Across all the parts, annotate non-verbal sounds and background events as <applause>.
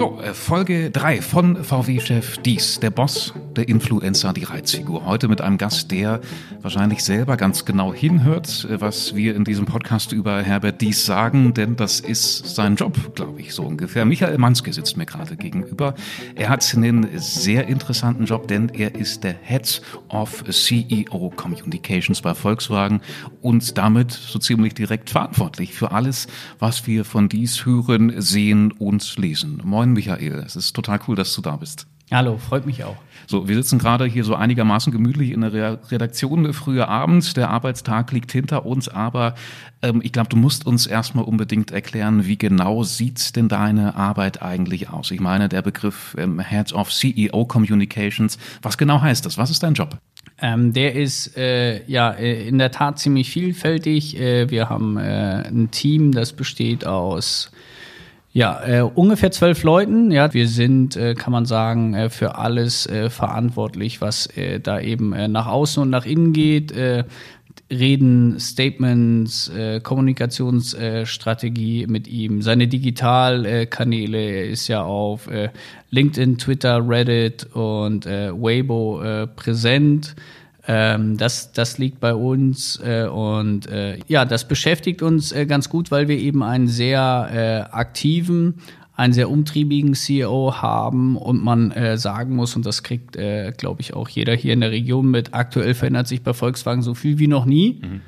So, äh, Folge 3 von VW-Chef Dies, der Boss, der Influencer, die Reizfigur. Heute mit einem Gast, der wahrscheinlich selber ganz genau hinhört, was wir in diesem Podcast über Herbert Dies sagen, denn das ist sein Job, glaube ich, so ungefähr. Michael Manske sitzt mir gerade gegenüber. Er hat einen sehr interessanten Job, denn er ist der Head of CEO Communications bei Volkswagen und damit so ziemlich direkt verantwortlich für alles, was wir von Dies hören, sehen und lesen. Moin, Michael. Es ist total cool, dass du da bist. Hallo, freut mich auch. So, wir sitzen gerade hier so einigermaßen gemütlich in der Redaktion. Früher Abend, der Arbeitstag liegt hinter uns, aber ähm, ich glaube, du musst uns erstmal unbedingt erklären, wie genau sieht denn deine Arbeit eigentlich aus? Ich meine, der Begriff ähm, Head of CEO Communications, was genau heißt das? Was ist dein Job? Ähm, der ist äh, ja äh, in der Tat ziemlich vielfältig. Äh, wir haben äh, ein Team, das besteht aus ja, äh, ungefähr zwölf Leuten. Ja, wir sind, äh, kann man sagen, äh, für alles äh, verantwortlich, was äh, da eben äh, nach außen und nach innen geht. Äh, Reden, Statements, äh, Kommunikationsstrategie mit ihm, seine Digitalkanäle, ist ja auf äh, LinkedIn, Twitter, Reddit und äh, Weibo äh, präsent. Ähm, das, das liegt bei uns äh, und äh, ja, das beschäftigt uns äh, ganz gut, weil wir eben einen sehr äh, aktiven, einen sehr umtriebigen CEO haben und man äh, sagen muss, und das kriegt, äh, glaube ich, auch jeder hier in der Region mit, aktuell verändert sich bei Volkswagen so viel wie noch nie. Mhm.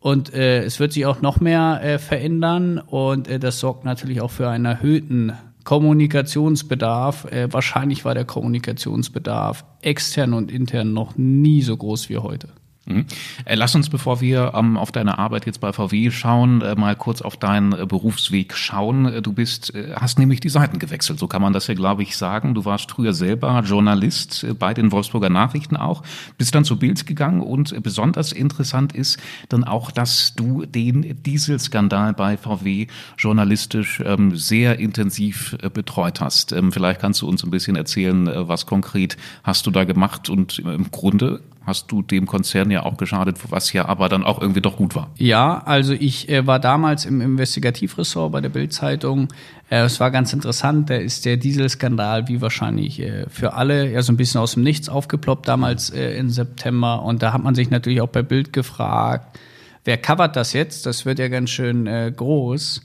Und äh, es wird sich auch noch mehr äh, verändern und äh, das sorgt natürlich auch für einen erhöhten Kommunikationsbedarf. Äh, wahrscheinlich war der Kommunikationsbedarf extern und intern noch nie so groß wie heute. Mhm. Äh, lass uns, bevor wir ähm, auf deine Arbeit jetzt bei VW schauen, äh, mal kurz auf deinen äh, Berufsweg schauen. Äh, du bist, äh, hast nämlich die Seiten gewechselt, so kann man das ja, glaube ich, sagen. Du warst früher selber Journalist äh, bei den Wolfsburger Nachrichten auch, bist dann zu Bild gegangen und besonders interessant ist dann auch, dass du den Dieselskandal bei VW journalistisch ähm, sehr intensiv betreut hast. Ähm, vielleicht kannst du uns ein bisschen erzählen, was konkret hast du da gemacht und im Grunde hast du dem Konzern ja auch geschadet, was ja aber dann auch irgendwie doch gut war. Ja, also ich äh, war damals im Investigativressort bei der Bild-Zeitung. Äh, es war ganz interessant, da ist der Dieselskandal wie wahrscheinlich äh, für alle ja so ein bisschen aus dem Nichts aufgeploppt damals äh, im September. Und da hat man sich natürlich auch bei Bild gefragt, wer covert das jetzt? Das wird ja ganz schön äh, groß.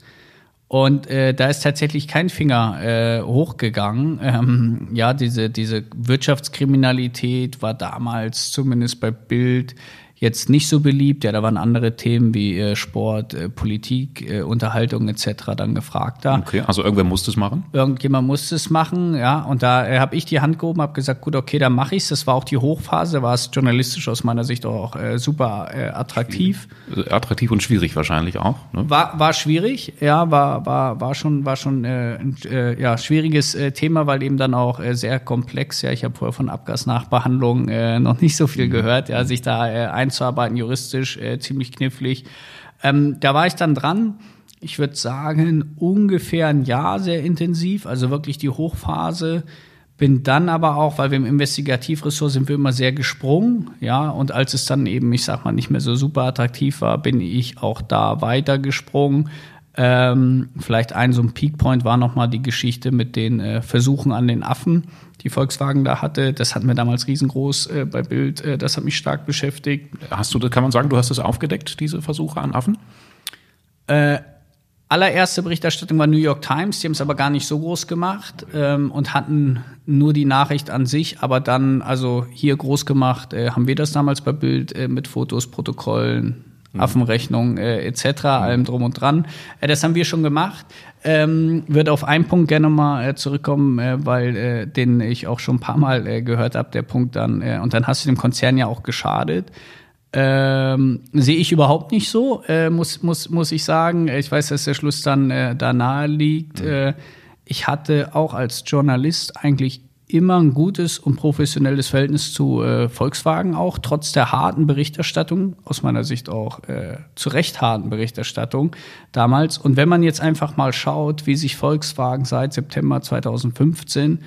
Und äh, da ist tatsächlich kein Finger äh, hochgegangen. <laughs> Ähm, ja, diese, diese Wirtschaftskriminalität war damals zumindest bei Bild jetzt nicht so beliebt. Ja, da waren andere Themen wie äh, Sport, äh, Politik, äh, Unterhaltung etc. dann gefragt da. Okay, also irgendwer musste es machen? Irgendjemand musste es machen, ja. Und da habe ich die Hand gehoben, habe gesagt, gut, okay, dann mache ich's. Das war auch die Hochphase, war es journalistisch aus meiner Sicht auch äh, super äh, attraktiv. Attraktiv und schwierig wahrscheinlich auch. Ne? War, war schwierig, ja, war, war, war schon, war schon äh, ein ja, schwieriges Thema, weil eben dann auch sehr komplex, ja, ich habe vorher von Abgasnachbehandlung noch nicht so viel mhm. gehört, ja, sich da äh, einzuarbeiten, juristisch äh, ziemlich knifflig. Ähm, da war ich dann dran. Ich würde sagen, ungefähr ein Jahr sehr intensiv, also wirklich die Hochphase. Bin dann aber auch, weil wir im Investigativressort sind wir immer sehr gesprungen, ja, und als es dann eben, ich sag mal, nicht mehr so super attraktiv war, bin ich auch da weiter gesprungen. Ähm, vielleicht ein so ein Peakpoint war nochmal die Geschichte mit den äh, Versuchen an den Affen die Volkswagen da hatte. Das hatten wir damals riesengroß äh, bei Bild. Äh, das hat mich stark beschäftigt. Hast du, kann man sagen, du hast das aufgedeckt, diese Versuche an Affen? Äh, allererste Berichterstattung war New York Times, die haben es aber gar nicht so groß gemacht ähm, und hatten nur die Nachricht an sich, aber dann, also hier groß gemacht, äh, haben wir das damals bei Bild äh, mit Fotos, Protokollen, mhm. Affenrechnung äh, etc., mhm. allem drum und dran. Äh, das haben wir schon gemacht. Ähm, würde auf einen Punkt gerne mal äh, zurückkommen, äh, weil äh, den ich auch schon ein paar Mal äh, gehört habe, der Punkt dann, äh, und dann hast du dem Konzern ja auch geschadet. Ähm, Sehe ich überhaupt nicht so, äh, muss, muss, muss ich sagen. Ich weiß, dass der Schluss dann äh, da nahe liegt. Mhm. Äh, ich hatte auch als Journalist eigentlich immer ein gutes und professionelles Verhältnis zu äh, Volkswagen auch, trotz der harten Berichterstattung, aus meiner Sicht auch äh, zu Recht harten Berichterstattung damals. Und wenn man jetzt einfach mal schaut, wie sich Volkswagen seit September 2015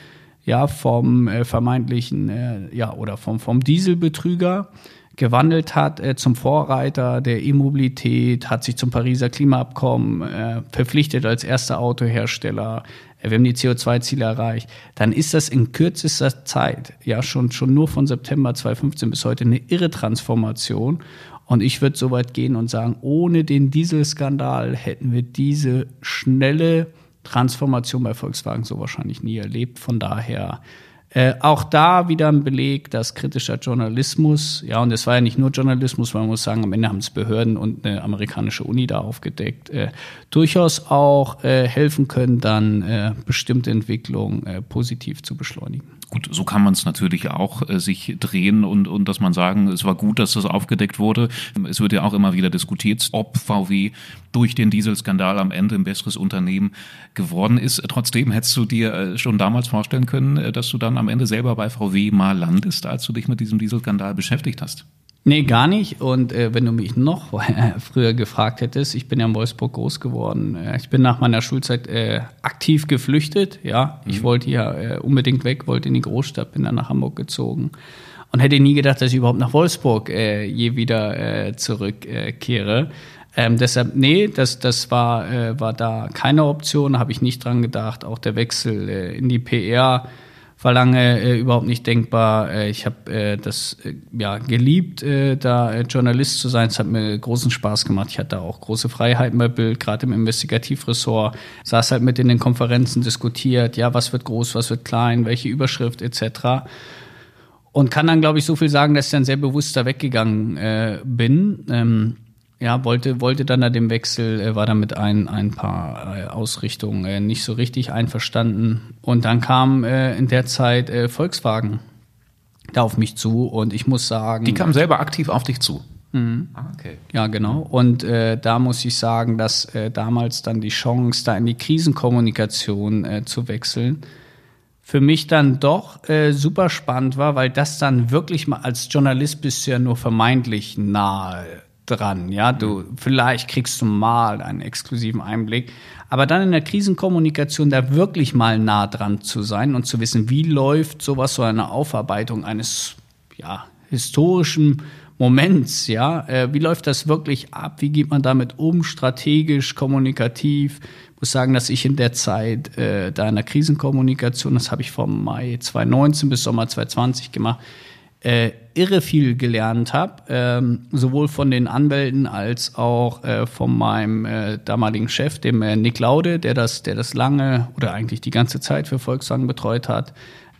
ja vom äh, vermeintlichen äh, ja oder vom vom Dieselbetrüger gewandelt hat äh, zum Vorreiter der E-Mobilität, hat sich zum Pariser Klimaabkommen äh, verpflichtet als erster Autohersteller. Äh, wir haben die CO2-Ziele erreicht. Dann ist das in kürzester Zeit, ja schon, schon nur von September 2015 bis heute eine irre Transformation. Und ich würde so weit gehen und sagen, ohne den Dieselskandal hätten wir diese schnelle Transformation bei Volkswagen so wahrscheinlich nie erlebt. Von daher äh, auch da wieder ein Beleg, dass kritischer Journalismus, ja, und es war ja nicht nur Journalismus, man muss sagen, am Ende haben es Behörden und eine amerikanische Uni da aufgedeckt, äh, durchaus auch äh, helfen können, dann äh, bestimmte Entwicklungen äh, positiv zu beschleunigen. Gut, so kann man es natürlich auch äh, sich drehen und, und dass man sagen, es war gut, dass das aufgedeckt wurde. Es wird ja auch immer wieder diskutiert, ob VW durch den Dieselskandal am Ende ein besseres Unternehmen geworden ist. Trotzdem hättest du dir äh, schon damals vorstellen können, äh, dass du dann am Ende selber bei VW mal landest, als du dich mit diesem Dieselskandal beschäftigt hast. Nee, gar nicht. Und äh, wenn du mich noch <laughs> früher gefragt hättest, ich bin ja in Wolfsburg groß geworden. Äh, ich bin nach meiner Schulzeit äh, aktiv geflüchtet. Ja, ich mhm. wollte ja äh, unbedingt weg, wollte in die Großstadt, bin dann nach Hamburg gezogen und hätte nie gedacht, dass ich überhaupt nach Wolfsburg äh, je wieder äh, zurückkehre. Ähm, deshalb, nee, das, das war, äh, war da keine Option, habe ich nicht dran gedacht. Auch der Wechsel äh, in die PR war lange äh, überhaupt nicht denkbar. Äh, ich habe äh, das äh, ja geliebt, äh, da äh, Journalist zu sein. Es hat mir großen Spaß gemacht. Ich hatte auch große Freiheiten bei Bild, gerade im Investigativressort. Saß halt mit in den Konferenzen, diskutiert, ja, was wird groß, was wird klein, welche Überschrift etc. Und kann dann, glaube ich, so viel sagen, dass ich dann sehr bewusst da weggegangen äh, bin. Ähm, ja, wollte, wollte dann nach dem Wechsel, äh, war dann mit ein, ein paar äh, Ausrichtungen äh, nicht so richtig einverstanden. Und dann kam äh, in der Zeit äh, Volkswagen da auf mich zu und ich muss sagen. Die kam selber aktiv auf dich zu. Mhm. Ah, okay. Ja, genau. Und äh, da muss ich sagen, dass äh, damals dann die Chance, da in die Krisenkommunikation äh, zu wechseln, für mich dann doch äh, super spannend war, weil das dann wirklich mal als Journalist bist du ja nur vermeintlich nahe dran. Ja, du, vielleicht kriegst du mal einen exklusiven Einblick. Aber dann in der Krisenkommunikation da wirklich mal nah dran zu sein und zu wissen, wie läuft sowas, so eine Aufarbeitung eines, ja, historischen Moments, ja, äh, wie läuft das wirklich ab? Wie geht man damit um, strategisch, kommunikativ? Ich muss sagen, dass ich in der Zeit äh, da in der Krisenkommunikation, das habe ich vom Mai 2019 bis Sommer 2020 gemacht, äh, irre viel gelernt habe, ähm, sowohl von den Anwälten als auch äh, von meinem äh, damaligen Chef, dem äh, Nick Laude, der das, der das lange oder eigentlich die ganze Zeit für Volkswagen betreut hat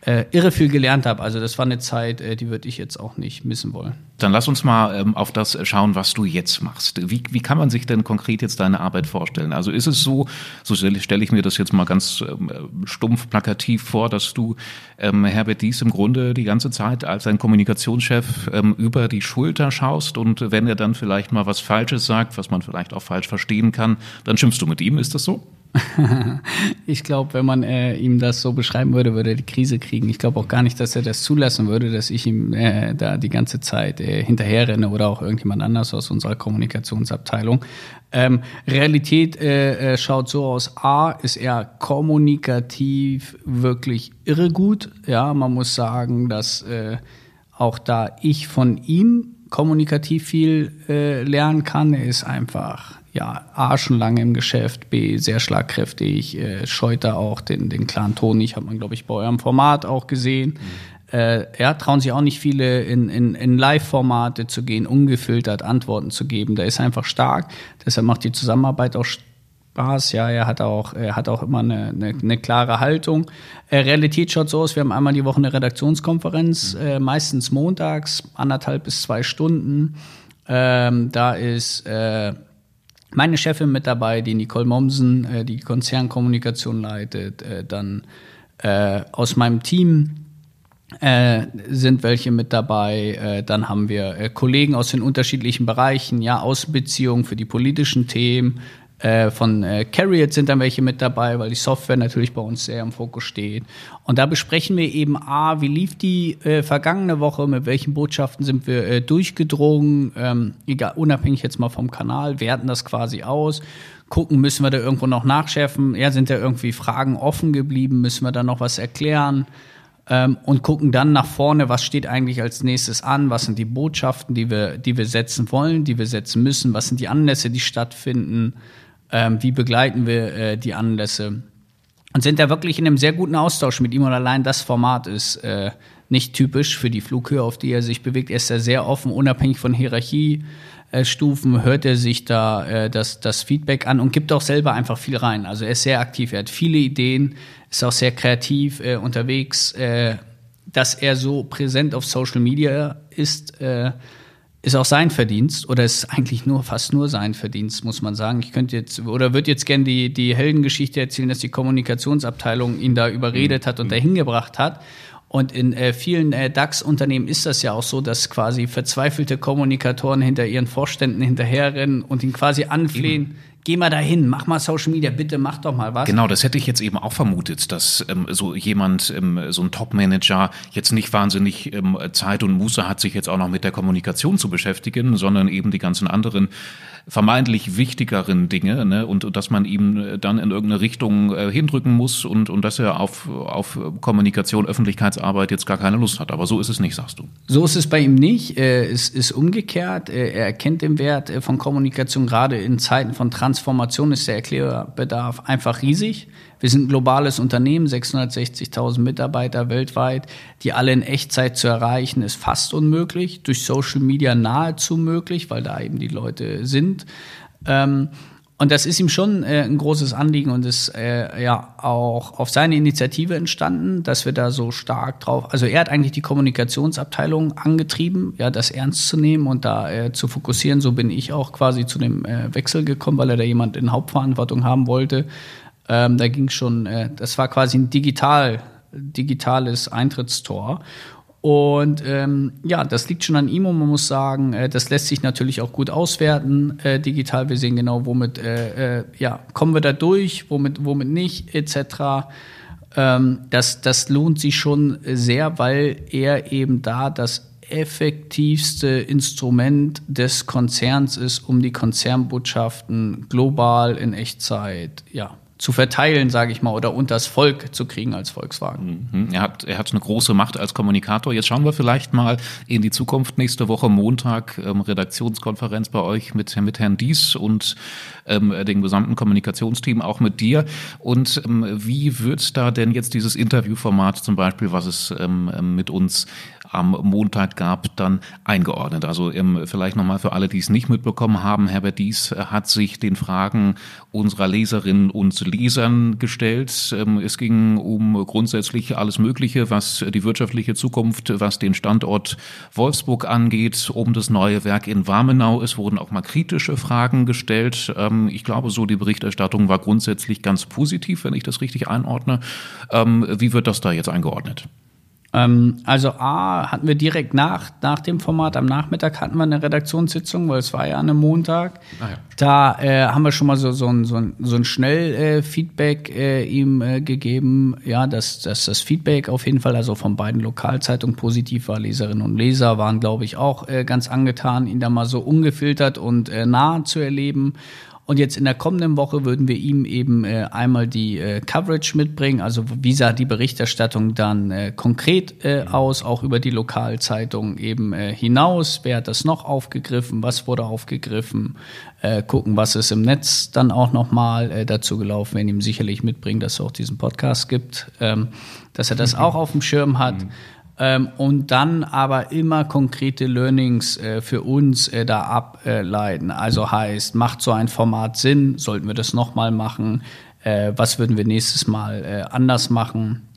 äh, irre viel gelernt habe. Also das war eine Zeit, äh, die würde ich jetzt auch nicht missen wollen. Dann lass uns mal ähm, auf das schauen, was du jetzt machst. Wie, wie kann man sich denn konkret jetzt deine Arbeit vorstellen? Also ist es so, so stelle stell ich mir das jetzt mal ganz ähm, stumpf plakativ vor, dass du ähm, Herbert Dies im Grunde die ganze Zeit als ein Kommunikationschef ähm, über die Schulter schaust und wenn er dann vielleicht mal was Falsches sagt, was man vielleicht auch falsch verstehen kann, dann schimpfst du mit ihm. Ist das so? <laughs> ich glaube, wenn man äh, ihm das so beschreiben würde, würde er die Krise kriegen. Ich glaube auch gar nicht, dass er das zulassen würde, dass ich ihm äh, da die ganze Zeit äh, hinterherrenne oder auch irgendjemand anders aus unserer Kommunikationsabteilung. Ähm, Realität äh, äh, schaut so aus. A ist er kommunikativ wirklich irre gut. Ja, man muss sagen, dass äh, auch da ich von ihm kommunikativ viel äh, lernen kann. Er ist einfach ja, A, schon lange im Geschäft, B, sehr schlagkräftig, äh, scheut da auch den, den klaren Ton nicht, hat man, glaube ich, bei eurem Format auch gesehen. Mhm. Äh, ja, trauen sich auch nicht viele in, in, in Live-Formate zu gehen, ungefiltert Antworten zu geben. Der ist einfach stark. Deshalb macht die Zusammenarbeit auch Spaß. Ja, er hat auch, er hat auch immer eine, eine, eine klare Haltung. Äh, Realität schaut so aus, wir haben einmal die Woche eine Redaktionskonferenz, mhm. äh, meistens montags, anderthalb bis zwei Stunden. Ähm, da ist äh, meine Chefin mit dabei, die Nicole Mommsen, äh, die Konzernkommunikation leitet, äh, dann äh, aus meinem Team äh, sind welche mit dabei. Äh, dann haben wir äh, Kollegen aus den unterschiedlichen Bereichen, ja, Außenbeziehungen für die politischen Themen, äh, von äh, Carriot sind dann welche mit dabei, weil die Software natürlich bei uns sehr im Fokus steht. Und da besprechen wir eben, A, wie lief die äh, vergangene Woche, mit welchen Botschaften sind wir äh, durchgedrungen, ähm, egal, unabhängig jetzt mal vom Kanal, werten das quasi aus, gucken, müssen wir da irgendwo noch nachschärfen, ja, sind da irgendwie Fragen offen geblieben, müssen wir da noch was erklären. ähm, und gucken dann nach vorne, was steht eigentlich als nächstes an, was sind die Botschaften, die wir, die wir setzen wollen, die wir setzen müssen, was sind die Anlässe, die stattfinden, ähm, wie begleiten wir äh, die Anlässe und sind da wirklich in einem sehr guten Austausch mit ihm und allein das Format ist äh, nicht typisch für die Flughöhe, auf die er sich bewegt. Er ist da sehr offen, unabhängig von Hierarchiestufen, hört er sich da äh, das, das Feedback an und gibt auch selber einfach viel rein. Also er ist sehr aktiv, er hat viele Ideen, ist auch sehr kreativ äh, unterwegs. Äh, dass er so präsent auf Social Media ist, äh, ist auch sein Verdienst oder ist eigentlich nur fast nur sein Verdienst, muss man sagen. Ich könnte jetzt oder würde jetzt gerne die, die Heldengeschichte erzählen, dass die Kommunikationsabteilung ihn da überredet hat und mhm. dahin gebracht hat. Und in äh, vielen äh, DAX-Unternehmen ist das ja auch so, dass quasi verzweifelte Kommunikatoren hinter ihren Vorständen hinterherrennen und ihn quasi anflehen. Eben geh mal dahin, mach mal Social Media, bitte mach doch mal was. Genau, das hätte ich jetzt eben auch vermutet, dass ähm, so jemand, ähm, so ein Top-Manager jetzt nicht wahnsinnig ähm, Zeit und Muße hat, sich jetzt auch noch mit der Kommunikation zu beschäftigen, sondern eben die ganzen anderen vermeintlich wichtigeren Dinge ne? und, und dass man ihm äh, dann in irgendeine Richtung äh, hindrücken muss und, und dass er auf, auf Kommunikation, Öffentlichkeitsarbeit jetzt gar keine Lust hat. Aber so ist es nicht, sagst du. So ist es bei ihm nicht. Äh, es ist umgekehrt. Äh, er erkennt den Wert äh, von Kommunikation. Gerade in Zeiten von Transformation ist der Erklärbedarf einfach riesig. Wir sind ein globales Unternehmen, 660.000 Mitarbeiter weltweit, die alle in Echtzeit zu erreichen, ist fast unmöglich. Durch Social Media nahezu möglich, weil da eben die Leute sind. Ähm, und das ist ihm schon äh, ein großes Anliegen und ist äh, ja auch auf seine Initiative entstanden, dass wir da so stark drauf. Also er hat eigentlich die Kommunikationsabteilung angetrieben, ja, das ernst zu nehmen und da äh, zu fokussieren. So bin ich auch quasi zu dem äh, Wechsel gekommen, weil er da jemand in Hauptverantwortung haben wollte. Ähm, da ging schon, äh, das war quasi ein digital, digitales Eintrittstor. Und ähm, ja, das liegt schon an ihm und man muss sagen, äh, das lässt sich natürlich auch gut auswerten äh, digital. Wir sehen genau, womit äh, äh, ja, kommen wir da durch, womit, womit nicht, etc. Ähm, das, das lohnt sich schon sehr, weil er eben da das effektivste Instrument des Konzerns ist, um die Konzernbotschaften global in Echtzeit ja, zu verteilen, sage ich mal, oder unters Volk zu kriegen als Volkswagen. Mhm. Er, hat, er hat eine große Macht als Kommunikator. Jetzt schauen wir vielleicht mal in die Zukunft. Nächste Woche Montag ähm, Redaktionskonferenz bei euch mit, mit Herrn Dies und ähm, dem gesamten Kommunikationsteam, auch mit dir. Und ähm, wie wird da denn jetzt dieses Interviewformat zum Beispiel, was es ähm, mit uns am Montag gab, dann eingeordnet. Also ähm, vielleicht nochmal für alle, die es nicht mitbekommen haben, Herbert Dies hat sich den Fragen unserer Leserinnen und Lesern gestellt. Ähm, es ging um grundsätzlich alles Mögliche, was die wirtschaftliche Zukunft, was den Standort Wolfsburg angeht, um das neue Werk in Warmenau. Es wurden auch mal kritische Fragen gestellt. Ähm, ich glaube, so die Berichterstattung war grundsätzlich ganz positiv, wenn ich das richtig einordne. Ähm, wie wird das da jetzt eingeordnet? Ähm, also A hatten wir direkt nach, nach dem Format, am Nachmittag hatten wir eine Redaktionssitzung, weil es war ja an einem Montag. Ah ja. Da äh, haben wir schon mal so, so ein, so ein, so ein Schnell-Feedback äh, äh, ihm äh, gegeben, ja, dass, dass das Feedback auf jeden Fall also von beiden Lokalzeitungen positiv war. Leserinnen und Leser waren, glaube ich, auch äh, ganz angetan, ihn da mal so ungefiltert und äh, nah zu erleben. Und jetzt in der kommenden Woche würden wir ihm eben äh, einmal die äh, Coverage mitbringen, also wie sah die Berichterstattung dann äh, konkret äh, aus, auch über die Lokalzeitung eben äh, hinaus. Wer hat das noch aufgegriffen? Was wurde aufgegriffen? Äh, gucken, was ist im Netz dann auch nochmal äh, dazu gelaufen, wenn ihm sicherlich mitbringen, dass es auch diesen Podcast gibt, ähm, dass er das mhm. auch auf dem Schirm hat. Mhm ähm, und dann aber immer konkrete Learnings äh, für uns äh, da ableiten. Also heißt, macht so ein Format Sinn? Sollten wir das nochmal machen? Äh, was würden wir nächstes Mal äh, anders machen?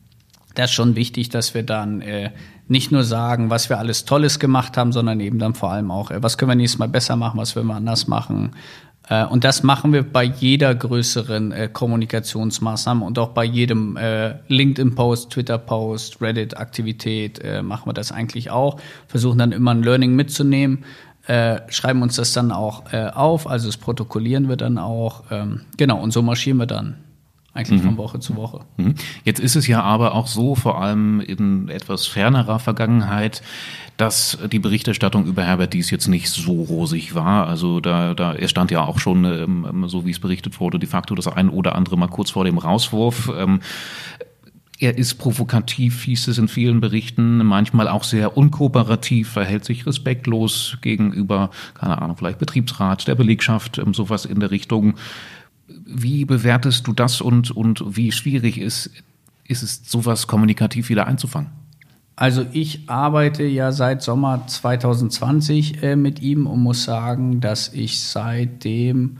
Das ist schon wichtig, dass wir dann äh, nicht nur sagen, was wir alles Tolles gemacht haben, sondern eben dann vor allem auch, äh, was können wir nächstes Mal besser machen, was würden wir anders machen, und das machen wir bei jeder größeren äh, Kommunikationsmaßnahme und auch bei jedem äh, LinkedIn-Post, Twitter-Post, Reddit-Aktivität äh, machen wir das eigentlich auch. Versuchen dann immer ein Learning mitzunehmen, äh, schreiben uns das dann auch äh, auf, also das protokollieren wir dann auch. Ähm, genau, und so marschieren wir dann eigentlich mhm. von Woche zu Woche. Mhm. Jetzt ist es ja aber auch so, vor allem in etwas fernerer Vergangenheit, dass die Berichterstattung über Herbert Dies jetzt nicht so rosig war. Also da, da er stand ja auch schon, ähm, so wie es berichtet wurde, de facto das ein oder andere mal kurz vor dem Rauswurf. Ähm, Er ist provokativ, hieß es in vielen Berichten, manchmal auch sehr unkooperativ, verhält sich respektlos gegenüber, keine Ahnung, vielleicht Betriebsrat, der Belegschaft, ähm, sowas in der Richtung. Wie bewertest du das und, und wie schwierig ist, ist es, sowas kommunikativ wieder einzufangen? Also ich arbeite ja seit Sommer 2020 äh, mit ihm und muss sagen, dass ich seitdem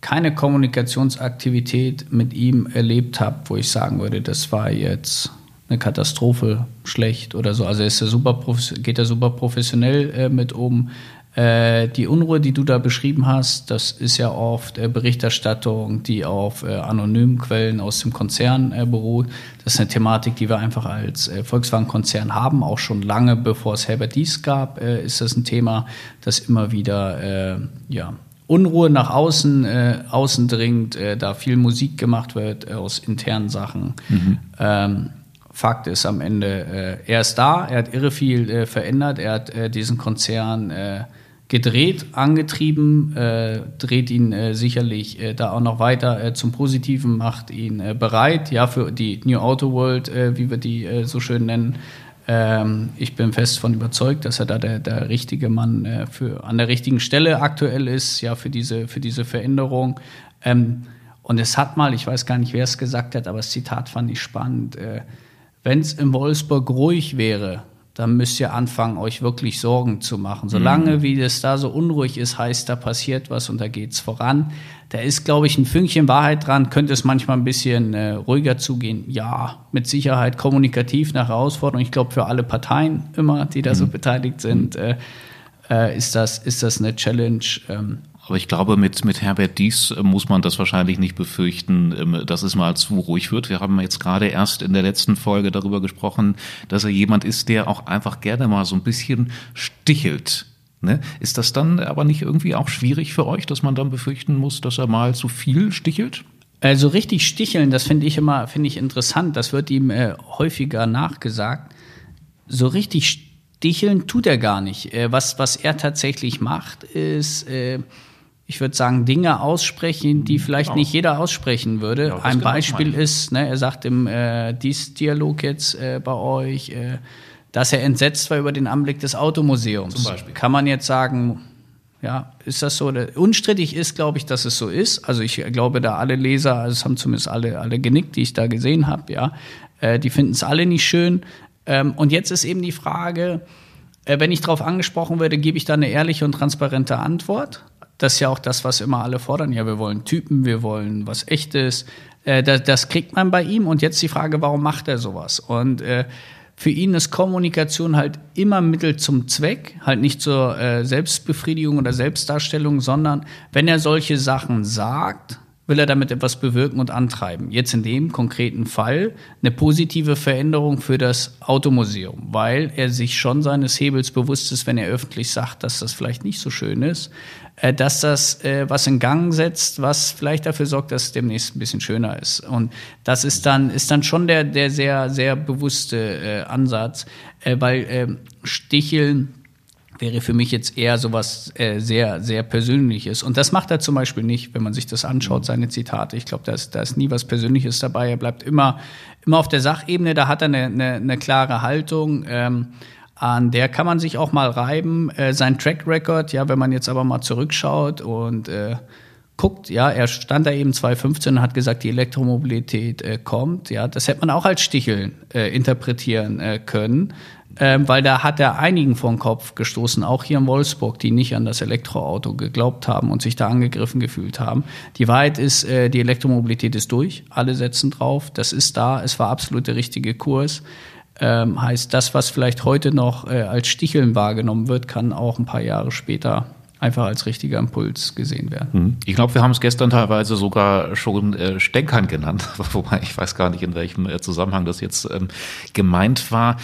keine Kommunikationsaktivität mit ihm erlebt habe, wo ich sagen würde, das war jetzt eine Katastrophe, schlecht oder so. Also ist er super, geht er super professionell äh, mit um. Äh, die Unruhe, die du da beschrieben hast, das ist ja oft äh, Berichterstattung, die auf äh, anonymen Quellen aus dem Konzern beruht. Das ist eine Thematik, die wir einfach als Volkswagen-Konzern haben. Auch schon lange bevor es Herbert Dies gab, ist das ein Thema, das immer wieder ja, Unruhe nach außen, äh, außen dringt, da viel Musik gemacht wird aus internen Sachen. Mhm. Ähm, Fakt ist am Ende, er ist da, er hat irre viel verändert, er hat diesen Konzern gedreht, angetrieben, dreht ihn sicherlich da auch noch weiter zum Positiven, macht ihn bereit, ja, für die New Auto World, wie wir die so schön nennen, ähm, ich bin fest von überzeugt, dass er da der, der richtige Mann äh, für, an der richtigen Stelle aktuell ist, ja, für diese, für diese Veränderung. Ähm, und es hat mal, ich weiß gar nicht, wer es gesagt hat, aber das Zitat fand ich spannend. Äh, Wenn es in Wolfsburg ruhig wäre, dann müsst ihr anfangen, euch wirklich Sorgen zu machen. Solange mhm. wie es da so unruhig ist, heißt, da passiert was und da geht's voran. Da ist, glaube ich, ein Fünkchen Wahrheit dran. Könnte es manchmal ein bisschen äh, ruhiger zugehen? Ja, mit Sicherheit kommunikativ nach Herausforderung. Ich glaube, für alle Parteien immer, die da mhm. so beteiligt sind, äh, äh, ist, das, ist das eine Challenge. Ähm, aber ich glaube, mit, mit Herbert Dies äh, muss man das wahrscheinlich nicht befürchten, ähm, dass es mal zu ruhig wird. Wir haben jetzt gerade erst in der letzten Folge darüber gesprochen, dass er jemand ist, der auch einfach gerne mal so ein bisschen stichelt. Ne? Ist das dann aber nicht irgendwie auch schwierig für euch, dass man dann befürchten muss, dass er mal zu viel stichelt? Also richtig sticheln, das finde ich immer finde ich interessant. Das wird ihm äh, häufiger nachgesagt. So richtig sticheln tut er gar nicht. Äh, was, was er tatsächlich macht, ist äh, ich würde sagen, Dinge aussprechen, die vielleicht genau. nicht jeder aussprechen würde. Ja, Ein Beispiel ist, ne, er sagt im äh, Dies-Dialog jetzt äh, bei euch, äh, dass er entsetzt war über den Anblick des Automuseums. Kann man jetzt sagen, ja, ist das so? Unstrittig ist, glaube ich, dass es so ist. Also ich glaube, da alle Leser, also es haben zumindest alle, alle genickt, die ich da gesehen habe, ja, äh, die finden es alle nicht schön. Ähm, und jetzt ist eben die Frage, äh, wenn ich darauf angesprochen werde, gebe ich da eine ehrliche und transparente Antwort? Das ist ja auch das, was immer alle fordern. Ja, wir wollen Typen, wir wollen was Echtes. Äh, das, das, kriegt man bei ihm. Und jetzt die Frage, warum macht er sowas? Und äh, für ihn ist Kommunikation halt immer Mittel zum Zweck, halt nicht zur äh, Selbstbefriedigung oder Selbstdarstellung, sondern wenn er solche Sachen sagt, will er damit etwas bewirken und antreiben. Jetzt in dem konkreten Fall eine positive Veränderung für das Automuseum, weil er sich schon seines Hebels bewusst ist, wenn er öffentlich sagt, dass das vielleicht nicht so schön ist, dass das äh, was in Gang setzt, was vielleicht dafür sorgt, dass es demnächst ein bisschen schöner ist. Und das ist dann, ist dann schon der, der sehr, sehr bewusste äh, Ansatz, äh, weil äh, Sticheln wäre für mich jetzt eher sowas äh, sehr, sehr Persönliches. Und das macht er zum Beispiel nicht, wenn man sich das anschaut, mhm. seine Zitate. Ich glaube, da ist, da ist nie was Persönliches dabei. Er bleibt immer, immer auf der Sachebene, da hat er eine, eine, eine klare Haltung. Ähm, an der kann man sich auch mal reiben. Äh, sein Track Record, ja, wenn man jetzt aber mal zurückschaut und äh, guckt, ja, er stand da eben 2015 und hat gesagt, die Elektromobilität äh, kommt, ja, das hätte man auch als Sticheln äh, interpretieren äh, können ähm, weil da hat er einigen vor den Kopf gestoßen, auch hier in Wolfsburg, die nicht an das Elektroauto geglaubt haben und sich da angegriffen gefühlt haben. Die Wahrheit ist, äh, die Elektromobilität ist durch, alle setzen drauf, das ist da, es war absolut der richtige Kurs. Ähm, heißt, das, was vielleicht heute noch äh, als Sticheln wahrgenommen wird, kann auch ein paar Jahre später einfach als richtiger Impuls gesehen werden. Mhm. Ich glaube, wir haben es gestern teilweise sogar schon äh, Stänkern genannt, <laughs> wobei ich weiß gar nicht, in welchem äh, Zusammenhang das jetzt ähm, gemeint war.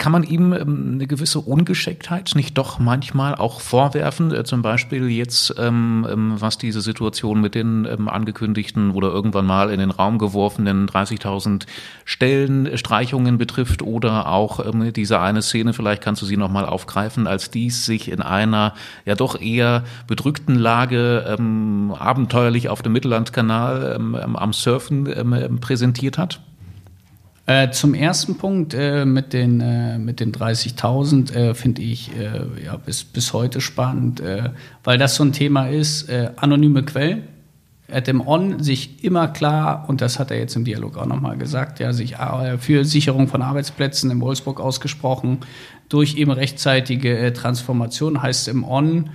Kann man ihm ähm, eine gewisse Ungeschicktheit nicht doch manchmal auch vorwerfen? Äh, zum Beispiel jetzt, ähm, ähm, was diese Situation mit den angekündigten oder irgendwann mal in den Raum geworfenen 30.000 Stellenstreichungen betrifft oder auch diese eine Szene, vielleicht kannst du sie nochmal aufgreifen, als dies sich in einer ja doch eher bedrückten Lage abenteuerlich auf dem Mittellandkanal am Surfen präsentiert hat? Äh, zum ersten Punkt äh, mit den, äh, den 30.000 äh, finde ich äh, ja, bis, bis heute spannend, weil das so ein Thema ist, anonyme Quellen. Hat im On sich immer klar, und das hat er jetzt im Dialog auch nochmal gesagt, ja, sich für Sicherung von Arbeitsplätzen in Wolfsburg ausgesprochen, durch eben rechtzeitige Transformation heißt im On,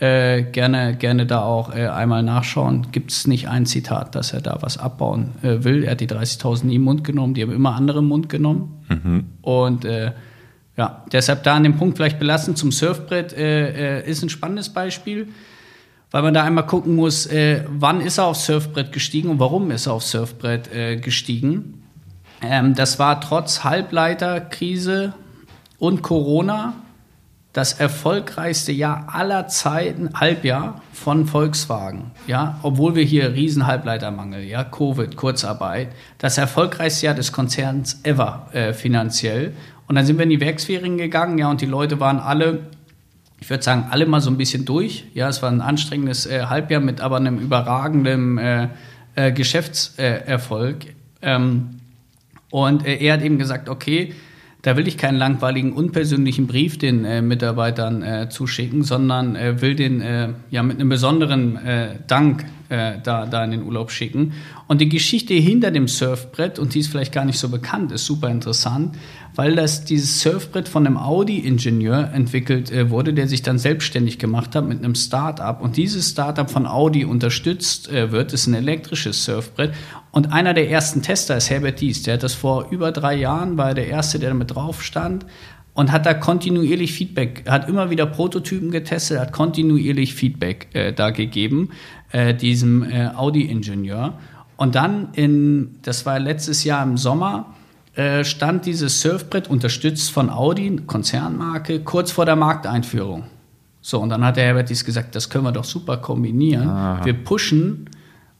äh, gerne, gerne da auch äh, einmal nachschauen. Gibt es nicht ein Zitat, dass er da was abbauen äh, will? Er hat die 30.000 nie im Mund genommen, die haben immer andere im Mund genommen. Mhm. Und äh, ja, deshalb da an dem Punkt vielleicht belassen zum Surfbrett äh, ist ein spannendes Beispiel, weil man da einmal gucken muss, wann ist er aufs Surfbrett gestiegen und warum ist er aufs Surfbrett gestiegen. Ähm, das war trotz Halbleiterkrise und Corona das erfolgreichste Jahr aller Zeiten, Halbjahr von Volkswagen. Ja, obwohl wir hier riesen Halbleitermangel, ja, Covid, Kurzarbeit, das erfolgreichste Jahr des Konzerns ever äh, finanziell. Und dann sind wir in die Werksferien gegangen, ja, und die Leute waren alle, ich würde sagen, alle mal so ein bisschen durch. Ja, es war ein anstrengendes äh, Halbjahr mit aber einem überragenden äh, äh Geschäftserfolg. Ähm, und äh, er hat eben gesagt, okay, da will ich keinen langweiligen, unpersönlichen Brief den äh, Mitarbeitern äh, zuschicken, sondern äh, will den äh, ja mit einem besonderen äh, Dank äh, da, da in den Urlaub schicken. Und die Geschichte hinter dem Surfbrett, und die ist vielleicht gar nicht so bekannt, ist super interessant, weil das dieses Surfbrett von einem Audi-Ingenieur entwickelt äh, wurde, der sich dann selbstständig gemacht hat mit einem Start-up. Und dieses Start-up von Audi unterstützt äh, wird, ist ein elektrisches Surfbrett. Und einer der ersten Tester ist Herbert Dies. Der hat das vor über drei Jahren, war der erste, der damit drauf stand und hat da kontinuierlich Feedback, hat immer wieder Prototypen getestet, hat kontinuierlich Feedback äh, da gegeben, äh, diesem äh, Audi-Ingenieur. Und dann in, das war letztes Jahr im Sommer, äh, stand dieses Surfbrett unterstützt von Audi, Konzernmarke, kurz vor der Markteinführung. So, und dann hat der Herbert dies gesagt, das können wir doch super kombinieren. Aha. Wir pushen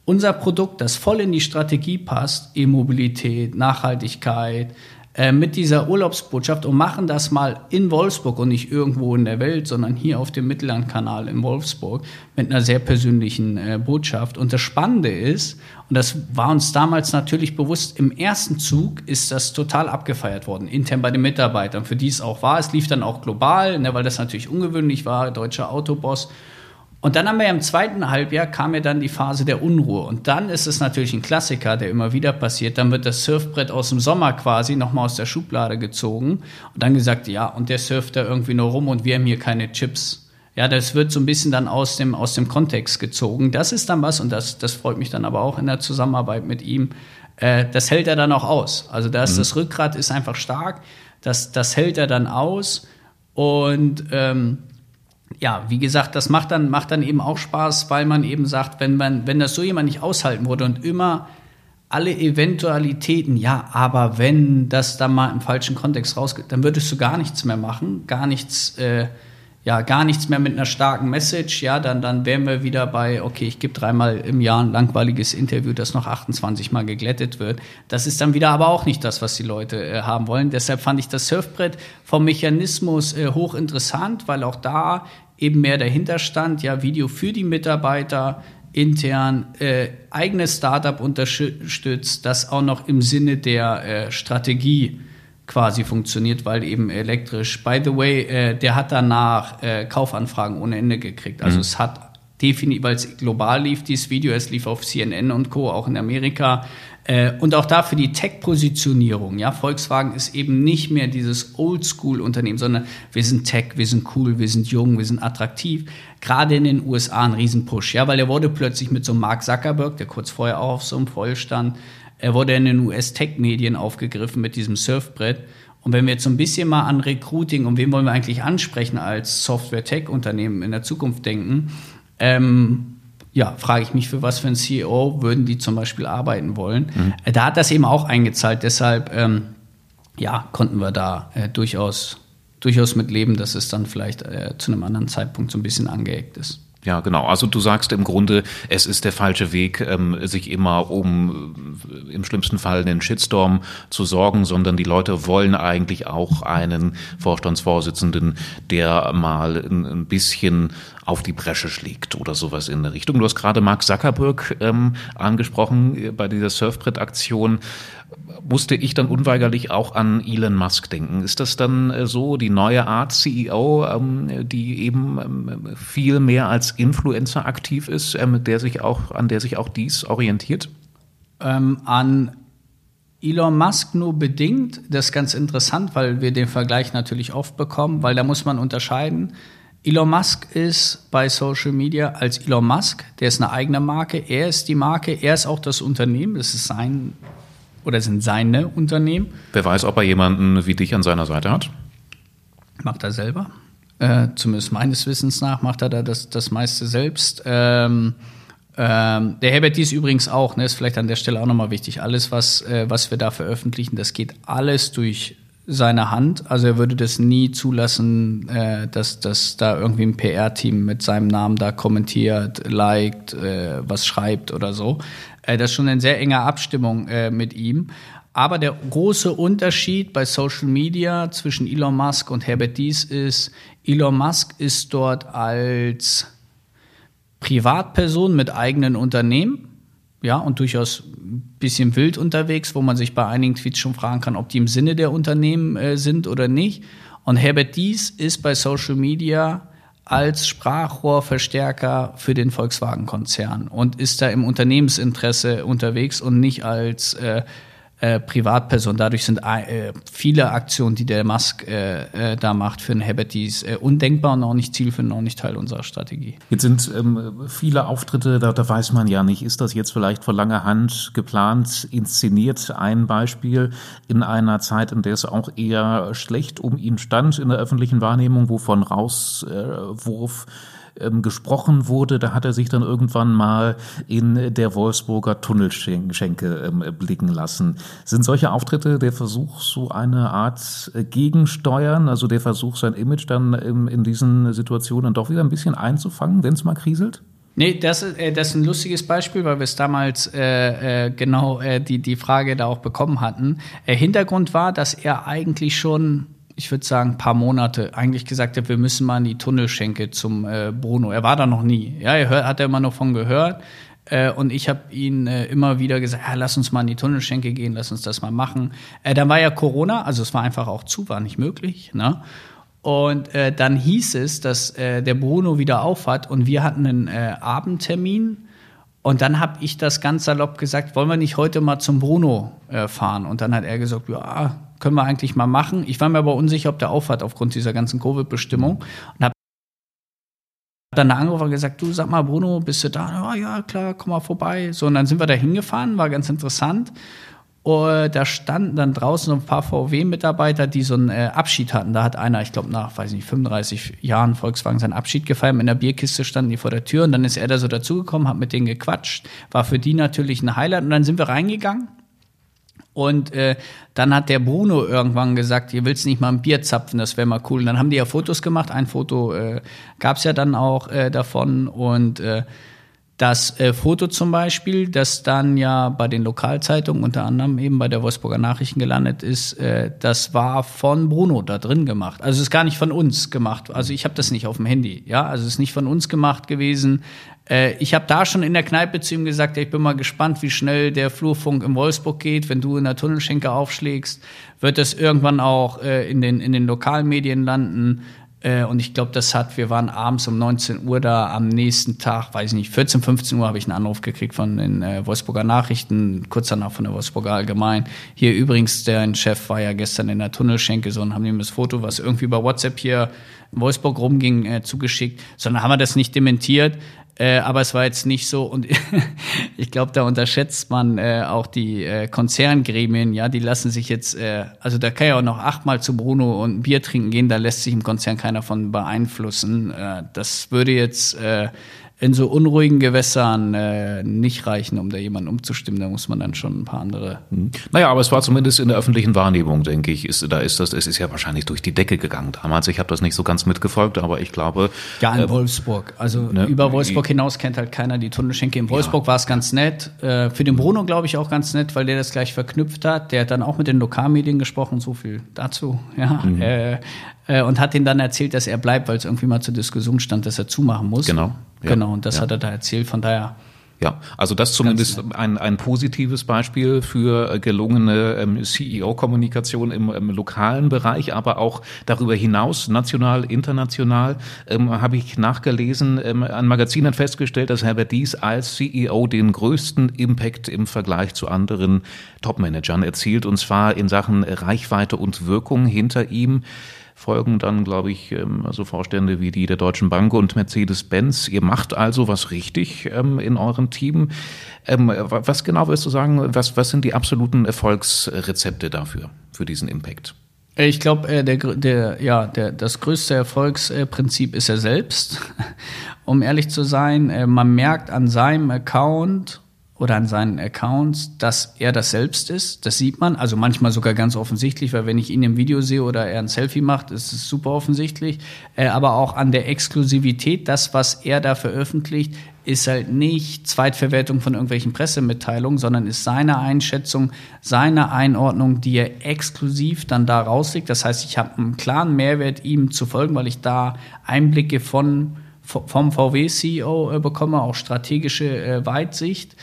unser Produkt, das voll in die Strategie passt, E-Mobilität, Nachhaltigkeit, äh, mit dieser Urlaubsbotschaft und machen das mal in Wolfsburg und nicht irgendwo in der Welt, sondern hier auf dem Mittellandkanal in Wolfsburg mit einer sehr persönlichen äh, Botschaft. Und das Spannende ist, und das war uns damals natürlich bewusst, im ersten Zug ist das total abgefeiert worden, intern bei den Mitarbeitern, für die es auch war. Es lief dann auch global, ne, weil das natürlich ungewöhnlich war, deutscher Autoboss. Und dann haben wir im zweiten Halbjahr kam ja dann die Phase der Unruhe. Und dann ist es natürlich ein Klassiker, der immer wieder passiert. Dann wird das Surfbrett aus dem Sommer quasi nochmal aus der Schublade gezogen und dann gesagt, ja, und der surft da irgendwie nur rum und wir haben hier keine Chips. Ja, das wird so ein bisschen dann aus dem, aus dem Kontext gezogen. Das ist dann was, und das, das freut mich dann aber auch in der Zusammenarbeit mit ihm. Äh, das hält er dann auch aus. Also das, mhm. das Rückgrat ist einfach stark. Das, das hält er dann aus. Und ähm, ja, wie gesagt, das macht dann, macht dann eben auch Spaß, weil man eben sagt, wenn man, wenn das so jemand nicht aushalten würde und immer alle Eventualitäten, ja, aber wenn das dann mal im falschen Kontext rausgeht, dann würdest du gar nichts mehr machen, gar nichts, äh, ja, gar nichts mehr mit einer starken Message, ja, dann, dann wären wir wieder bei, okay, ich gebe dreimal im Jahr ein langweiliges Interview, das noch 28 Mal geglättet wird. Das ist dann wieder aber auch nicht das, was die Leute äh, haben wollen. Deshalb fand ich das Surfbrett vom Mechanismus äh, hochinteressant, weil auch da eben mehr dahinter stand, ja, Video für die Mitarbeiter intern, äh, eigenes Startup unterstützt, das auch noch im Sinne der äh, Strategie quasi funktioniert, weil eben elektrisch. By the way, äh, der hat danach äh, Kaufanfragen ohne Ende gekriegt. Also mhm. es hat definitiv, weil es global lief, dieses Video, es lief auf CNN und Co., auch in Amerika. Äh, und auch dafür die Tech-Positionierung. Ja, Volkswagen ist eben nicht mehr dieses Oldschool-Unternehmen, sondern wir sind Tech, wir sind cool, wir sind jung, wir sind attraktiv. Gerade in den USA ein Riesenpush, ja, weil er wurde plötzlich mit so einem Mark Zuckerberg, der kurz vorher auch auf so einem Foil stand, er wurde in den US-Tech-Medien aufgegriffen mit diesem Surfbrett. Und wenn wir jetzt so ein bisschen mal an Recruiting und wen wollen wir eigentlich ansprechen als Software-Tech-Unternehmen in der Zukunft denken, ähm, ja, frage ich mich, für was für ein CEO würden die zum Beispiel arbeiten wollen. Mhm. Äh, da hat das eben auch eingezahlt. Deshalb, ähm, ja, konnten wir da äh, durchaus, durchaus mit leben, dass es dann vielleicht äh, zu einem anderen Zeitpunkt so ein bisschen angeeckt ist. Ja, genau. Also du sagst im Grunde, es ist der falsche Weg, ähm, sich immer um äh, im schlimmsten Fall einen Shitstorm zu sorgen, sondern die Leute wollen eigentlich auch einen Vorstandsvorsitzenden, der mal ein, ein bisschen auf die Bresche schlägt oder sowas in der Richtung. Du hast gerade Mark Zuckerberg ähm, angesprochen äh, bei dieser Surfbrett-Aktion. Musste ich dann unweigerlich auch an Elon Musk denken. Ist das dann äh, so die neue Art CEO, ähm, die eben ähm, viel mehr als Influencer aktiv ist, mit der sich auch, an der sich auch dies orientiert? Ähm, an Elon Musk nur bedingt. Das ist ganz interessant, weil wir den Vergleich natürlich oft bekommen, weil da muss man unterscheiden. Elon Musk ist bei Social Media als Elon Musk, der ist eine eigene Marke, er ist die Marke, er ist auch das Unternehmen, das ist sein oder sind seine Unternehmen. Wer weiß, ob er jemanden wie dich an seiner Seite hat? Macht er selber. Äh, zumindest meines Wissens nach macht er da das, das meiste selbst. Ähm, ähm, der Herbert Dies übrigens auch, ne, ist vielleicht an der Stelle auch nochmal wichtig. Alles, was, äh, was wir da veröffentlichen, das geht alles durch seine Hand. Also er würde das nie zulassen, äh, dass, dass da irgendwie ein PR-Team mit seinem Namen da kommentiert, liked, äh, was schreibt oder so. Äh, das ist schon in sehr enger Abstimmung äh, mit ihm. Aber der große Unterschied bei Social Media zwischen Elon Musk und Herbert Dies ist, Elon Musk ist dort als Privatperson mit eigenen Unternehmen, ja, und durchaus ein bisschen wild unterwegs, wo man sich bei einigen Tweets schon fragen kann, ob die im Sinne der Unternehmen äh, sind oder nicht. Und Herbert Dies ist bei Social Media als Sprachrohrverstärker für den Volkswagen-Konzern und ist da im Unternehmensinteresse unterwegs und nicht als äh, äh, Privatperson. Dadurch sind äh, viele Aktionen, die der Musk äh, äh, da macht für den Hebertis, äh, undenkbar und auch nicht zielführend, auch nicht Teil unserer Strategie. Jetzt sind ähm, viele Auftritte, da, da weiß man ja nicht, ist das jetzt vielleicht vor langer Hand geplant, inszeniert? Ein Beispiel in einer Zeit, in der es auch eher schlecht um ihn stand in der öffentlichen Wahrnehmung, wovon Rauswurf äh, ähm, gesprochen wurde, da hat er sich dann irgendwann mal in der Wolfsburger Tunnelschenke ähm, blicken lassen. Sind solche Auftritte der Versuch, so eine Art äh, Gegensteuern, also der Versuch, sein Image dann ähm, in diesen Situationen doch wieder ein bisschen einzufangen, wenn es mal kriselt? Nee, das, äh, das ist ein lustiges Beispiel, weil wir es damals äh, äh, genau äh, die, die Frage da auch bekommen hatten. Hintergrund war, dass er eigentlich schon ich würde sagen, ein paar Monate eigentlich gesagt hat, wir müssen mal in die Tunnelschenke zum äh, Bruno. Er war da noch nie. Ja, er hört, hat er immer noch von gehört. Äh, und ich habe ihn äh, immer wieder gesagt, ja, lass uns mal in die Tunnelschenke gehen, lass uns das mal machen. Äh, dann war ja Corona, also es war einfach auch zu, war nicht möglich. Ne? Und äh, dann hieß es, dass äh, der Bruno wieder auf hat und wir hatten einen Abendtermin. Und dann habe ich das ganz salopp gesagt, wollen wir nicht heute mal zum Bruno fahren? Und dann hat er gesagt, ja, können wir eigentlich mal machen. Ich war mir aber unsicher, ob der aufhat aufgrund dieser ganzen Covid-Bestimmung und habe dann angerufen und gesagt, du sag mal, Bruno, bist du da? Oh, ja, klar, komm mal vorbei. So, und dann sind wir da hingefahren, war ganz interessant. Und da standen dann draußen ein paar VW-Mitarbeiter, die so einen äh, Abschied hatten. Da hat einer, ich glaube, nach, weiß nicht, 35 Jahren Volkswagen seinen Abschied gefeiert. In der Bierkiste standen die vor der Tür und dann ist er da so dazugekommen, hat mit denen gequatscht. War für die natürlich ein Highlight. Und dann sind wir reingegangen und äh, dann hat der Bruno irgendwann gesagt, ihr willst nicht mal ein Bier zapfen, das wäre mal cool. Und dann haben die ja Fotos gemacht. Ein Foto äh, gab es ja dann auch äh, davon. Und äh, das äh, Foto zum Beispiel, das dann ja bei den Lokalzeitungen, unter anderem eben bei der Wolfsburger Nachrichten gelandet ist, äh, das war von Bruno da drin gemacht. Also es ist gar nicht von uns gemacht. Also ich habe das nicht auf dem Handy. Ja, also es ist nicht von uns gemacht gewesen. Äh, ich habe da schon in der Kneipe zu ihm gesagt, ich bin mal gespannt, wie schnell der Flurfunk in Wolfsburg geht. Wenn du in der Tunnelschenke aufschlägst, wird das irgendwann auch äh, in, den, in den Lokalmedien landen. Äh, und ich glaube, das hat, wir waren abends um 19 Uhr da, am nächsten Tag, weiß ich nicht, 14, 15 Uhr habe ich einen Anruf gekriegt von den äh, Wolfsburger Nachrichten, kurz danach von der Wolfsburger Allgemein. Hier übrigens, der Chef war ja gestern in der Tunnelschenke so und haben ihm das Foto, was irgendwie bei WhatsApp hier Wolfsburg rumging, äh, zugeschickt, sondern haben wir das nicht dementiert. Äh, aber es war jetzt nicht so und <laughs> ich glaube, da unterschätzt man äh, auch die äh, Konzerngremien, ja, die lassen sich jetzt, äh, also da kann ja auch noch achtmal zu Bruno und ein Bier trinken gehen, da lässt sich im Konzern keiner von beeinflussen. Äh, das würde jetzt äh, in so unruhigen Gewässern äh, nicht reichen, um da jemanden umzustimmen. Da muss man dann schon ein paar andere. Hm. Naja, aber es war zumindest in der öffentlichen Wahrnehmung, denke ich. Ist, da ist das, es ist ja wahrscheinlich durch die Decke gegangen damals. Ich habe das nicht so ganz mitgefolgt, aber ich glaube. Ja, in äh, Wolfsburg. Also ne, über Wolfsburg hinaus kennt halt keiner die Tunnelschenke. In Wolfsburg ja. war es ganz nett. Äh, für den Bruno, glaube ich, auch ganz nett, weil der das gleich verknüpft hat. Der hat dann auch mit den Lokalmedien gesprochen, so viel dazu. Ja. Mhm. Äh, äh, und hat ihm dann erzählt, dass er bleibt, weil es irgendwie mal zur Diskussion stand, dass er zumachen muss. Genau. Ja. Genau, und das ja. hat er da erzählt. Von daher Ja, also das zumindest ein, ein positives Beispiel für äh, gelungene ähm, CEO-Kommunikation im, im, lokalen Bereich, aber auch darüber hinaus, national, international, ähm, habe ich nachgelesen. Ähm, ein Magazin hat festgestellt, dass Herbert Dies als CEO den größten Impact im Vergleich zu anderen Topmanagern erzielt, und zwar in Sachen Reichweite und Wirkung hinter ihm folgen dann, glaube ich, ähm, so Vorstände wie die der Deutschen Bank und Mercedes-Benz. Ihr macht also was richtig ähm, in eurem Team. Ähm, was genau wirst du sagen, was, was sind die absoluten Erfolgsrezepte dafür, für diesen Impact? Ich glaube, äh, der, der, ja, der, das größte Erfolgsprinzip ist er selbst. <laughs> um ehrlich zu sein, äh, man merkt an seinem Account oder an seinen Accounts, dass er das selbst ist. Das sieht man, also manchmal sogar ganz offensichtlich, weil wenn ich ihn im Video sehe oder er ein Selfie macht, ist es super offensichtlich. Äh, aber auch an der Exklusivität, das, was er da veröffentlicht, ist halt nicht Zweitverwertung von irgendwelchen Pressemitteilungen, sondern ist seine Einschätzung, seine Einordnung, die er exklusiv dann da rauslegt. Das heißt, ich habe einen klaren Mehrwert, ihm zu folgen, weil ich da Einblicke von vom VW-CEO äh, bekomme, auch strategische äh, Weitsicht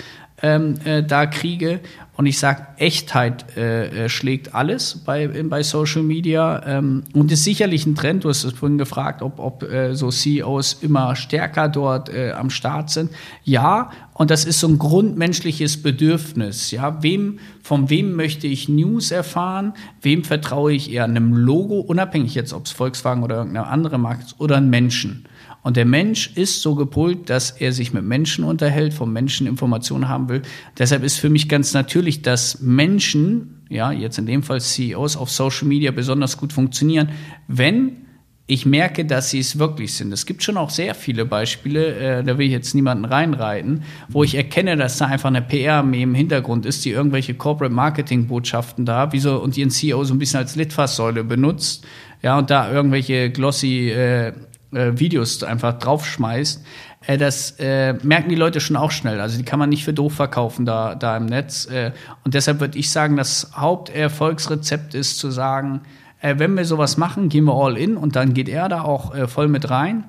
ähm, äh, da kriege. Und ich sage, Echtheit äh, äh, schlägt alles bei, bei Social Media ähm, und ist sicherlich ein Trend. Du hast es vorhin gefragt, ob, ob äh, so CEOs immer stärker dort äh, am Start sind. Ja, und das ist so ein grundmenschliches Bedürfnis. Ja, wem, von wem möchte ich News erfahren? Wem vertraue ich eher einem Logo, unabhängig jetzt, ob es Volkswagen oder irgendeine andere Marke ist, oder einem Menschen? Und der Mensch ist so gepolt, dass er sich mit Menschen unterhält, vom Menschen Informationen haben will. Deshalb ist für mich ganz natürlich, dass Menschen, ja, jetzt in dem Fall CEOs auf Social Media besonders gut funktionieren, wenn ich merke, dass sie es wirklich sind. Es gibt schon auch sehr viele Beispiele, äh, da will ich jetzt niemanden reinreiten, wo ich erkenne, dass da einfach eine PR-Armee im Hintergrund ist, die irgendwelche Corporate Marketing Botschaften da, wie so, und ihren CEO so ein bisschen als Litfaßsäule benutzt, ja, und da irgendwelche glossy äh, äh, Videos einfach draufschmeißt, äh, das äh, merken die Leute schon auch schnell. Also die kann man nicht für doof verkaufen da, da im Netz. Äh, und deshalb würde ich sagen, das Haupterfolgsrezept ist zu sagen, äh, wenn wir sowas machen, gehen wir all in und dann geht er da auch voll mit rein.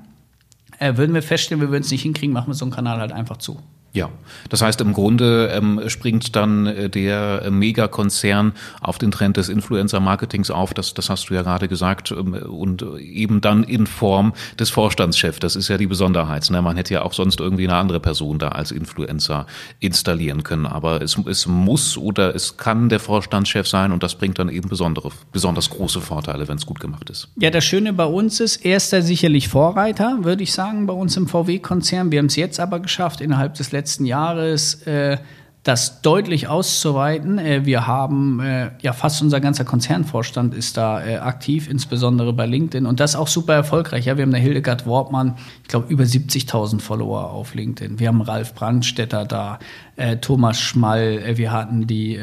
Würden wir feststellen, wir würden es nicht hinkriegen, machen wir so einen Kanal halt einfach zu. Ja, das heißt im Grunde ähm, springt dann äh, der Megakonzern auf den Trend des Influencer-Marketings auf, das, das hast du ja gerade gesagt, ähm, und eben dann in Form des Vorstandschefs. Das ist ja die Besonderheit. Ne? Man hätte ja auch sonst irgendwie eine andere Person da als Influencer installieren können, aber es, es muss oder es kann der Vorstandschef sein und das bringt dann eben besondere, besonders große Vorteile, wenn es gut gemacht ist. Ja, das Schöne bei uns ist, er da sicherlich Vorreiter, würde ich sagen, bei uns im VW-Konzern. Wir haben es jetzt aber geschafft, innerhalb des letzten letzten Jahres äh, das deutlich auszuweiten. Äh, wir haben äh, ja fast unser ganzer Konzernvorstand ist da äh, aktiv, insbesondere bei LinkedIn und das auch super erfolgreich. Ja, wir haben eine Hildegard Wortmann, ich glaube über 70.000 Follower auf LinkedIn. Wir haben Ralf Brandstetter da, Thomas Schmall, wir hatten die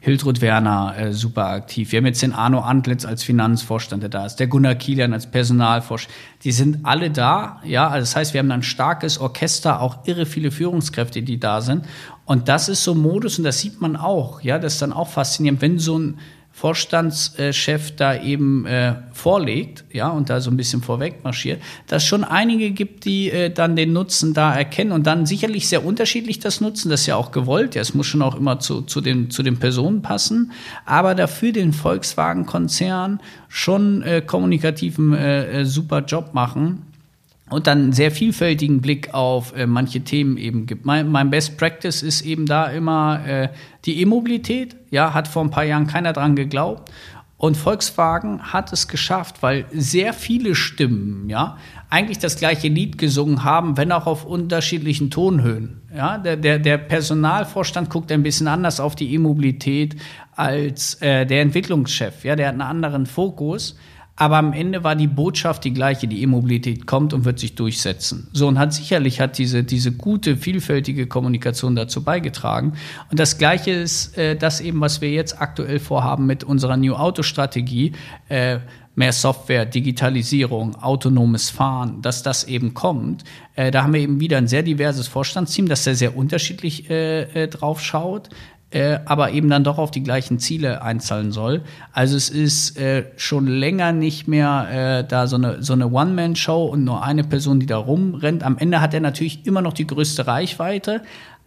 Hildrud Werner super aktiv. Wir haben jetzt den Arno Antlitz als Finanzvorstand, der da ist, der Gunnar Kilian als Personalvorstand. Die sind alle da, ja, also das heißt, wir haben ein starkes Orchester, auch irre viele Führungskräfte, die da sind. Und das ist so Modus und das sieht man auch, ja, das ist dann auch faszinierend, wenn so ein Vorstandschef da eben äh, vorlegt, ja, und da so ein bisschen vorweg marschiert, dass schon einige gibt, die äh, dann den Nutzen da erkennen und dann sicherlich sehr unterschiedlich das nutzen, das ist ja auch gewollt, ja, es muss schon auch immer zu, zu, den, zu den Personen passen, aber dafür den Volkswagen-Konzern schon äh, kommunikativen äh, äh super Job machen und dann einen sehr vielfältigen Blick auf äh, manche Themen eben gibt. Mein, mein, Best Practice ist eben da immer äh, die E-Mobilität. Ja, hat vor ein paar Jahren keiner dran geglaubt. Und Volkswagen hat es geschafft, weil sehr viele Stimmen, ja, eigentlich das gleiche Lied gesungen haben, wenn auch auf unterschiedlichen Tonhöhen. Ja, der, der, der Personalvorstand guckt ein bisschen anders auf die E-Mobilität als äh, der Entwicklungschef. Ja, der hat einen anderen Fokus. Aber am Ende war die Botschaft die gleiche, die E-Mobilität kommt und wird sich durchsetzen. So, und hat sicherlich hat diese, diese gute, vielfältige Kommunikation dazu beigetragen. Und das Gleiche ist äh, das eben, was wir jetzt aktuell vorhaben mit unserer New Auto Strategie. Äh, mehr Software, Digitalisierung, autonomes Fahren, dass das eben kommt. Äh, da haben wir eben wieder ein sehr diverses Vorstandsteam, das sehr, sehr unterschiedlich äh, äh, drauf schaut äh, aber eben dann doch auf die gleichen Ziele einzahlen soll. Also es ist äh, schon länger nicht mehr äh, da so eine, so eine One-Man-Show und nur eine Person, die da rumrennt. Am Ende hat er natürlich immer noch die größte Reichweite,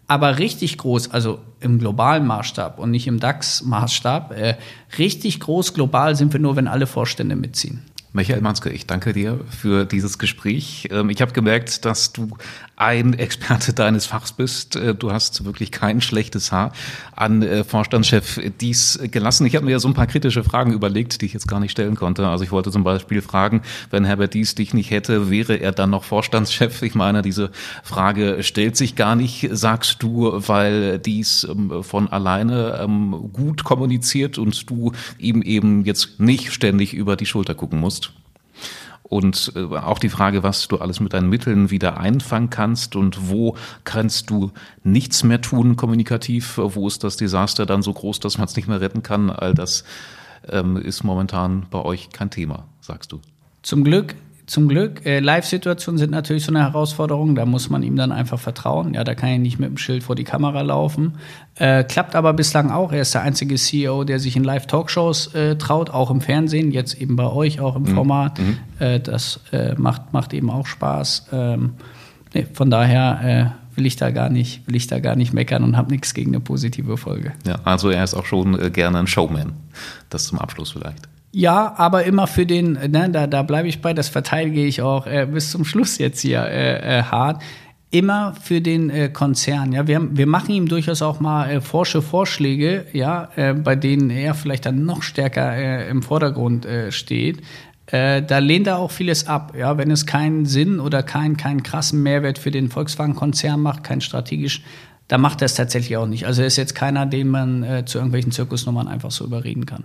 Aber richtig groß, also im globalen Maßstab und nicht im DAX-Maßstab, äh, richtig groß global sind wir nur, wenn alle Vorstände mitziehen. Michael Manske, ich danke dir für dieses Gespräch. Ähm, ich habe gemerkt, dass du ein Experte deines Fachs bist. Äh, du hast wirklich kein schlechtes Haar an äh, Vorstandschef dies gelassen. Ich habe mir ja so ein paar kritische Fragen überlegt, die ich jetzt gar nicht stellen konnte. Also ich wollte zum Beispiel fragen, wenn Herbert Dies dich nicht hätte, wäre er dann noch Vorstandschef? Ich meine, diese Frage stellt sich gar nicht, sagst du, weil dies ähm, von alleine ähm, gut kommuniziert und du ihm eben jetzt nicht ständig über die Schulter gucken musst. Und äh, auch die Frage, was du alles mit deinen Mitteln wieder einfangen kannst und wo kannst du nichts mehr tun kommunikativ, wo ist das Desaster dann so groß, dass man es nicht mehr retten kann, all das ähm, ist momentan bei euch kein Thema, sagst du. Zum Glück zum Glück. Äh, Live-Situationen sind natürlich so eine Herausforderung. Da muss man ihm dann einfach vertrauen. Ja, da kann er nicht mit dem Schild vor die Kamera laufen. Äh, klappt aber bislang auch. Er ist der einzige CEO, der sich in Live-Talkshows äh, traut, auch im Fernsehen. Jetzt eben bei euch auch im mhm. Format. Mhm. Äh, das äh, macht, macht eben auch Spaß. Ähm, nee, von daher äh, will ich da gar nicht, will ich da gar nicht meckern und habe nichts gegen eine positive Folge. Ja, also er ist auch schon gerne ein Showman. Das zum Abschluss vielleicht. Ja, aber immer für den, ne, da, da bleibe ich bei, das verteidige ich auch äh, bis zum Schluss jetzt hier äh, äh, hart. Immer für den äh, Konzern. Ja, wir, wir machen ihm durchaus auch mal äh, forsche Vorschläge, ja, äh, bei denen er vielleicht dann noch stärker äh, im Vordergrund äh, steht. Äh, da lehnt er auch vieles ab, ja, wenn es keinen Sinn oder keinen keinen krassen Mehrwert für den Volkswagen-Konzern macht, kein strategisch da macht er es tatsächlich auch nicht. Also er ist jetzt keiner, den man äh, zu irgendwelchen Zirkusnummern einfach so überreden kann.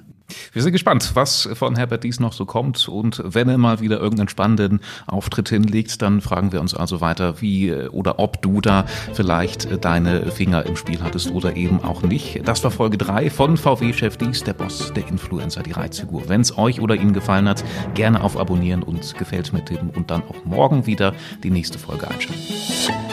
Wir sind gespannt, was von Herbert Dies noch so kommt. Und wenn er mal wieder irgendeinen spannenden Auftritt hinlegt, dann fragen wir uns also weiter, wie äh, oder ob du da vielleicht äh, deine Finger im Spiel hattest oder eben auch nicht. Das war Folge 3 von VW-Chef Dies, der Boss, der Influencer, die Reizfigur. Wenn es euch oder Ihnen gefallen hat, gerne auf Abonnieren und Gefällt mit tippen und dann auch morgen wieder die nächste Folge einschalten.